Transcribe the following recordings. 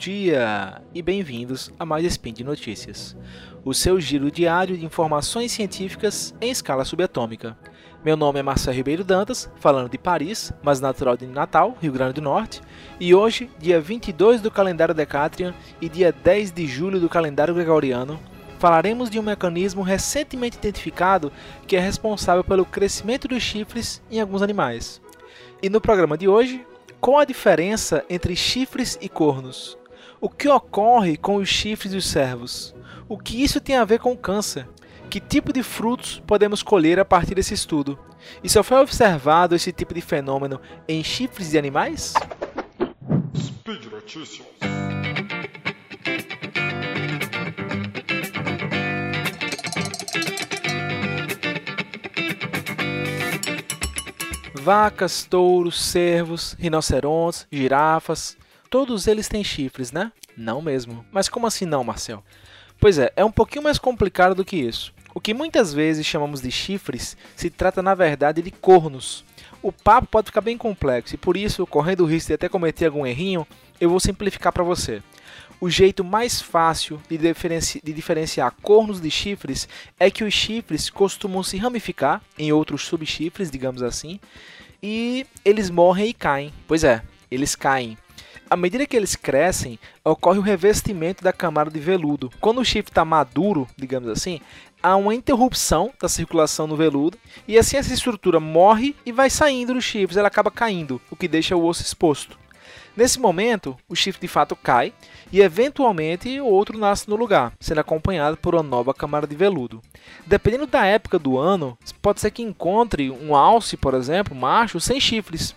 dia e bem-vindos a mais Spin de Notícias, o seu giro diário de informações científicas em escala subatômica. Meu nome é Marcelo Ribeiro Dantas, falando de Paris, mas natural de Natal, Rio Grande do Norte, e hoje, dia 22 do calendário Decatrian e dia 10 de julho do calendário Gregoriano, falaremos de um mecanismo recentemente identificado que é responsável pelo crescimento dos chifres em alguns animais. E no programa de hoje, qual a diferença entre chifres e cornos? O que ocorre com os chifres dos cervos? O que isso tem a ver com o câncer? Que tipo de frutos podemos colher a partir desse estudo? E só foi observado esse tipo de fenômeno em chifres de animais? Speed Notícias. Vacas, touros, cervos, rinocerontes, girafas, todos eles têm chifres, né? Não mesmo. Mas como assim não, Marcel? Pois é, é um pouquinho mais complicado do que isso. O que muitas vezes chamamos de chifres se trata na verdade de cornos. O papo pode ficar bem complexo e por isso, correndo o risco de até cometer algum errinho, eu vou simplificar para você. O jeito mais fácil de, diferenci de, diferenciar cornos de chifres é que os chifres costumam se ramificar em outros subchifres, digamos assim, e eles morrem e caem. Pois é, eles caem. À medida que eles crescem, ocorre o revestimento da camada de veludo. Quando o chifre está maduro, digamos assim, há uma interrupção da circulação no veludo e assim essa estrutura morre e vai saindo dos chifres, ela acaba caindo, o que deixa o osso exposto. Nesse momento, o chifre de fato cai e eventualmente o outro nasce no lugar, sendo acompanhado por uma nova camada de veludo. Dependendo da época do ano, pode ser que encontre um alce, por exemplo, macho, sem chifres.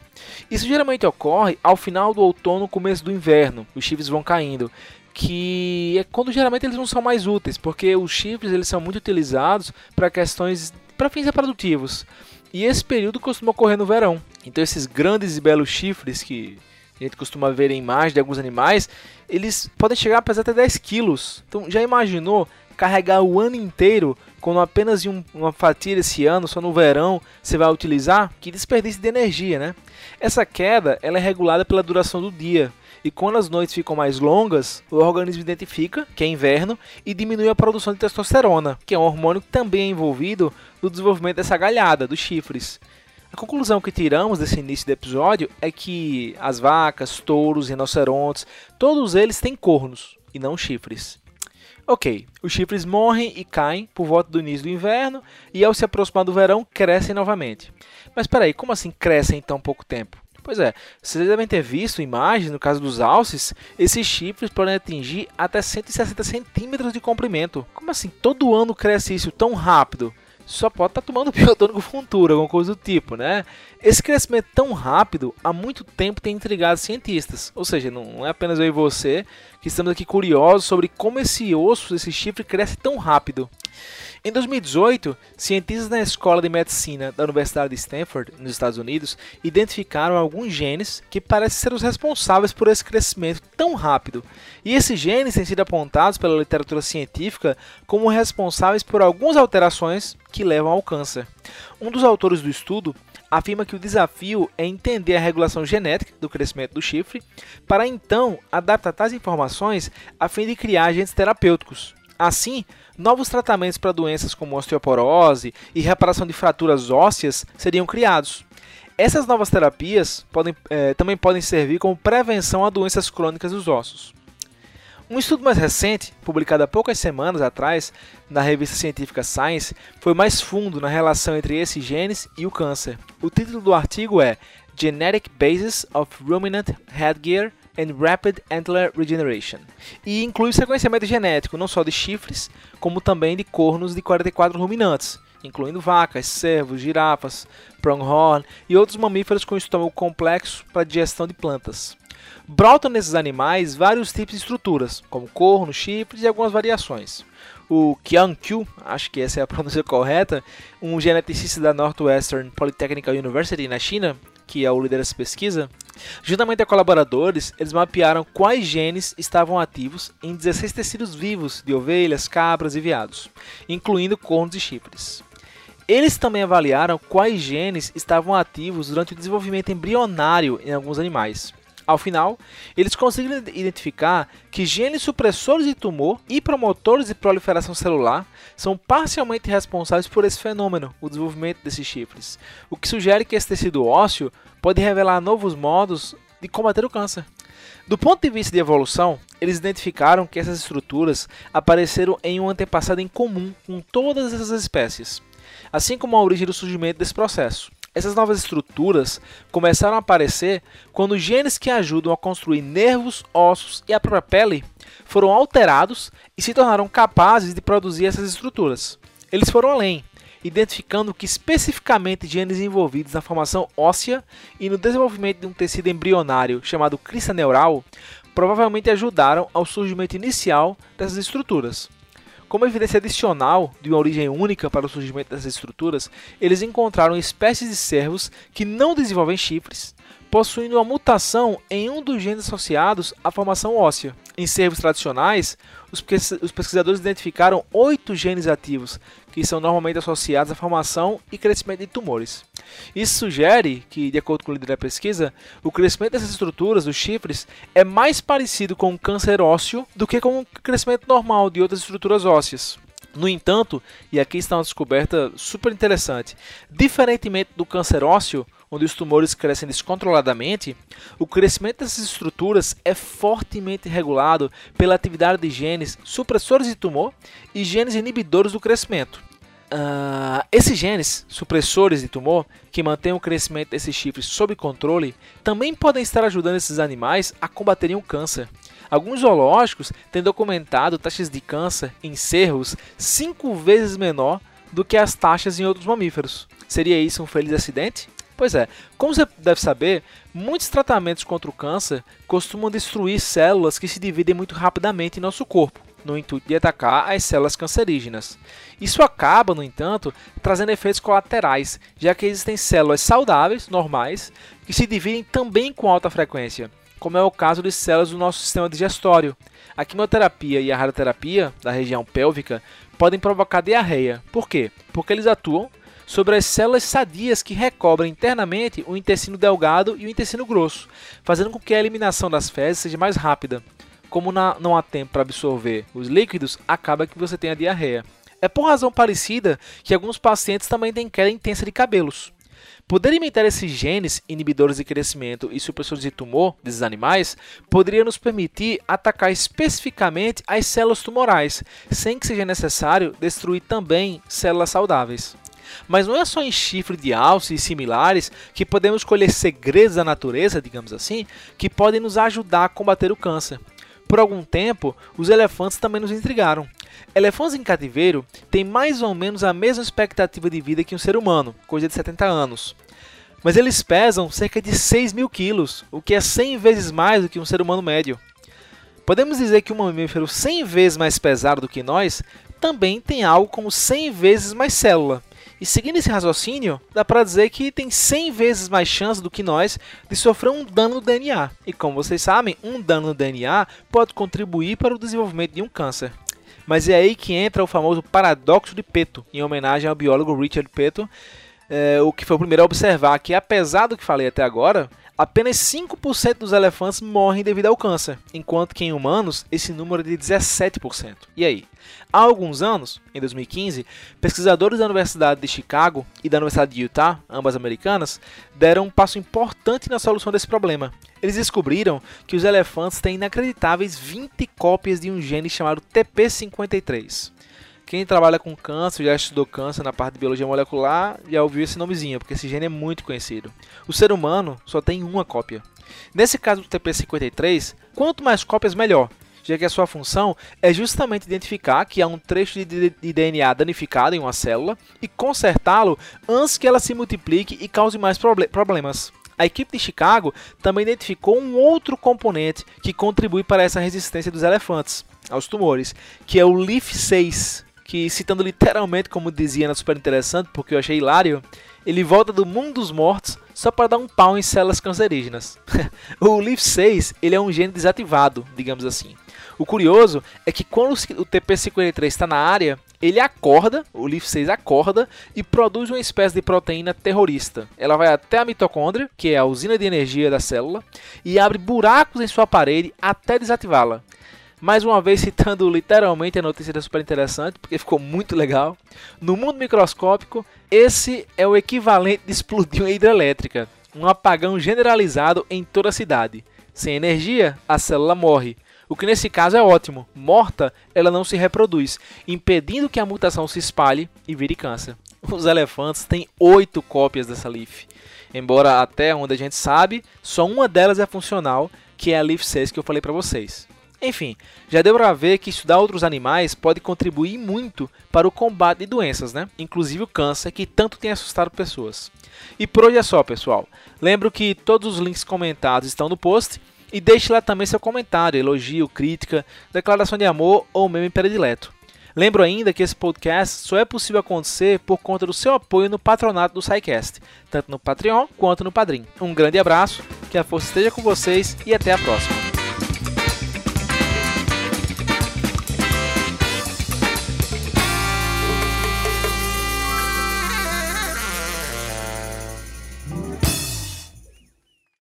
Isso geralmente ocorre ao final do outono, começo do inverno, os chifres vão caindo, que é quando geralmente eles não são mais úteis, porque os chifres eles são muito utilizados para questões para fins reprodutivos. E esse período costuma ocorrer no verão. Então esses grandes e belos chifres que a gente costuma ver em imagens de alguns animais, eles podem chegar a pesar até 10 quilos. Então já imaginou carregar o ano inteiro quando apenas um, uma fatia desse ano, só no verão, você vai utilizar? Que desperdício de energia, né? Essa queda ela é regulada pela duração do dia. E quando as noites ficam mais longas, o organismo identifica que é inverno e diminui a produção de testosterona, que é um hormônio que também é envolvido no desenvolvimento dessa galhada, dos chifres. A conclusão que tiramos desse início do episódio é que as vacas, touros, rinocerontes, todos eles têm cornos e não chifres. Ok, os chifres morrem e caem por volta do início do inverno e ao se aproximar do verão crescem novamente. Mas peraí, como assim crescem em tão pouco tempo? Pois é, vocês devem ter visto imagens, no caso dos alces, esses chifres podem atingir até 160 centímetros de comprimento. Como assim todo ano cresce isso tão rápido? Só pode estar tá tomando biotônico Funtura, alguma coisa do tipo, né? Esse crescimento tão rápido há muito tempo tem intrigado cientistas. Ou seja, não é apenas eu e você que estamos aqui curiosos sobre como esse osso, esse chifre cresce tão rápido. Em 2018, cientistas na Escola de Medicina da Universidade de Stanford, nos Estados Unidos, identificaram alguns genes que parecem ser os responsáveis por esse crescimento tão rápido. E esses genes têm sido apontados pela literatura científica como responsáveis por algumas alterações que levam ao câncer. Um dos autores do estudo afirma que o desafio é entender a regulação genética do crescimento do chifre, para então adaptar tais informações a fim de criar agentes terapêuticos. Assim, novos tratamentos para doenças como osteoporose e reparação de fraturas ósseas seriam criados. Essas novas terapias podem, eh, também podem servir como prevenção a doenças crônicas dos ossos. Um estudo mais recente, publicado há poucas semanas atrás na revista científica Science, foi mais fundo na relação entre esses genes e o câncer. O título do artigo é Genetic Basis of Ruminant Headgear and Rapid Antler Regeneration, e inclui sequenciamento genético não só de chifres, como também de cornos de 44 ruminantes, incluindo vacas, cervos, girafas, pronghorn e outros mamíferos com estômago complexo para digestão de plantas. Brotam nesses animais vários tipos de estruturas, como corno, chifres e algumas variações. O Qiang Qiu, acho que essa é a pronúncia correta, um geneticista da Northwestern Polytechnical University na China, que é o líder dessa pesquisa, juntamente a colaboradores, eles mapearam quais genes estavam ativos em 16 tecidos vivos de ovelhas, cabras e veados, incluindo cornos e chifres. Eles também avaliaram quais genes estavam ativos durante o desenvolvimento embrionário em alguns animais. Ao final, eles conseguiram identificar que genes supressores de tumor e promotores de proliferação celular são parcialmente responsáveis por esse fenômeno, o desenvolvimento desses chifres, o que sugere que esse tecido ósseo pode revelar novos modos de combater o câncer. Do ponto de vista de evolução, eles identificaram que essas estruturas apareceram em um antepassado em comum com todas essas espécies, assim como a origem do surgimento desse processo. Essas novas estruturas começaram a aparecer quando genes que ajudam a construir nervos, ossos e a própria pele foram alterados e se tornaram capazes de produzir essas estruturas. Eles foram além, identificando que especificamente genes envolvidos na formação óssea e no desenvolvimento de um tecido embrionário chamado crista neural provavelmente ajudaram ao surgimento inicial dessas estruturas. Como evidência adicional de uma origem única para o surgimento dessas estruturas, eles encontraram espécies de cervos que não desenvolvem chifres, possuindo uma mutação em um dos genes associados à formação óssea. Em cervos tradicionais, os pesquisadores identificaram oito genes ativos, que são normalmente associados à formação e crescimento de tumores. Isso sugere que, de acordo com o líder da pesquisa, o crescimento dessas estruturas, dos chifres, é mais parecido com o câncer ósseo do que com o crescimento normal de outras estruturas ósseas. No entanto, e aqui está uma descoberta super interessante, diferentemente do câncer ósseo, onde os tumores crescem descontroladamente, o crescimento dessas estruturas é fortemente regulado pela atividade de genes supressores de tumor e genes inibidores do crescimento. Uh, esses genes supressores de tumor, que mantêm o crescimento desses chifres sob controle, também podem estar ajudando esses animais a combaterem o câncer. Alguns zoológicos têm documentado taxas de câncer em cervos cinco vezes menor do que as taxas em outros mamíferos. Seria isso um feliz acidente? Pois é, como você deve saber, muitos tratamentos contra o câncer costumam destruir células que se dividem muito rapidamente em nosso corpo no intuito de atacar as células cancerígenas. Isso acaba, no entanto, trazendo efeitos colaterais, já que existem células saudáveis, normais, que se dividem também com alta frequência, como é o caso de células do nosso sistema digestório. A quimioterapia e a radioterapia da região pélvica podem provocar diarreia. Por quê? Porque eles atuam sobre as células sadias que recobrem internamente o intestino delgado e o intestino grosso, fazendo com que a eliminação das fezes seja mais rápida como na, não há tempo para absorver os líquidos, acaba que você tem a diarreia. É por razão parecida que alguns pacientes também têm queda intensa de cabelos. Poder imitar esses genes inibidores de crescimento e supressores de tumor desses animais poderia nos permitir atacar especificamente as células tumorais, sem que seja necessário destruir também células saudáveis. Mas não é só em chifre de alce e similares que podemos colher segredos da natureza, digamos assim, que podem nos ajudar a combater o câncer. Por algum tempo, os elefantes também nos intrigaram. Elefantes em cativeiro têm mais ou menos a mesma expectativa de vida que um ser humano, coisa de 70 anos. Mas eles pesam cerca de 6 mil quilos, o que é 100 vezes mais do que um ser humano médio. Podemos dizer que um mamífero 100 vezes mais pesado do que nós também tem algo como 100 vezes mais célula, e seguindo esse raciocínio, dá para dizer que tem 100 vezes mais chance do que nós de sofrer um dano no DNA. E como vocês sabem, um dano no DNA pode contribuir para o desenvolvimento de um câncer. Mas é aí que entra o famoso paradoxo de Peto, em homenagem ao biólogo Richard Peto, é, o que foi o primeiro a observar que, apesar do que falei até agora, apenas 5% dos elefantes morrem devido ao câncer, enquanto que em humanos esse número é de 17%. E aí? Há alguns anos, em 2015, pesquisadores da Universidade de Chicago e da Universidade de Utah, ambas americanas, deram um passo importante na solução desse problema. Eles descobriram que os elefantes têm inacreditáveis 20 cópias de um gene chamado TP53. Quem trabalha com câncer, já estudou câncer na parte de biologia molecular, já ouviu esse nomezinho, porque esse gene é muito conhecido. O ser humano só tem uma cópia. Nesse caso do TP53, quanto mais cópias, melhor, já que a sua função é justamente identificar que há um trecho de DNA danificado em uma célula e consertá-lo antes que ela se multiplique e cause mais problemas. A equipe de Chicago também identificou um outro componente que contribui para essa resistência dos elefantes aos tumores, que é o LIF6, que citando literalmente como dizia na Super Interessante, porque eu achei hilário, ele volta do mundo dos mortos só para dar um pau em células cancerígenas. o LIF6 ele é um gene desativado, digamos assim. O curioso é que quando o TP53 está na área, ele acorda, o LIF6 acorda e produz uma espécie de proteína terrorista. Ela vai até a mitocôndria, que é a usina de energia da célula, e abre buracos em sua parede até desativá-la. Mais uma vez citando literalmente a notícia super interessante, porque ficou muito legal. No mundo microscópico, esse é o equivalente de explodir uma hidrelétrica, um apagão generalizado em toda a cidade. Sem energia, a célula morre. O que nesse caso é ótimo. Morta, ela não se reproduz, impedindo que a mutação se espalhe e vire câncer. Os elefantes têm oito cópias dessa leaf. Embora até onde a gente sabe, só uma delas é funcional, que é a leaf 6 que eu falei para vocês. Enfim, já deu para ver que estudar outros animais pode contribuir muito para o combate de doenças, né? Inclusive o câncer, que tanto tem assustado pessoas. E por hoje é só, pessoal. Lembro que todos os links comentados estão no post e deixe lá também seu comentário, elogio, crítica, declaração de amor ou meme predileto. Lembro ainda que esse podcast só é possível acontecer por conta do seu apoio no patronato do SciCast, tanto no Patreon quanto no Padrim. Um grande abraço, que a força esteja com vocês e até a próxima.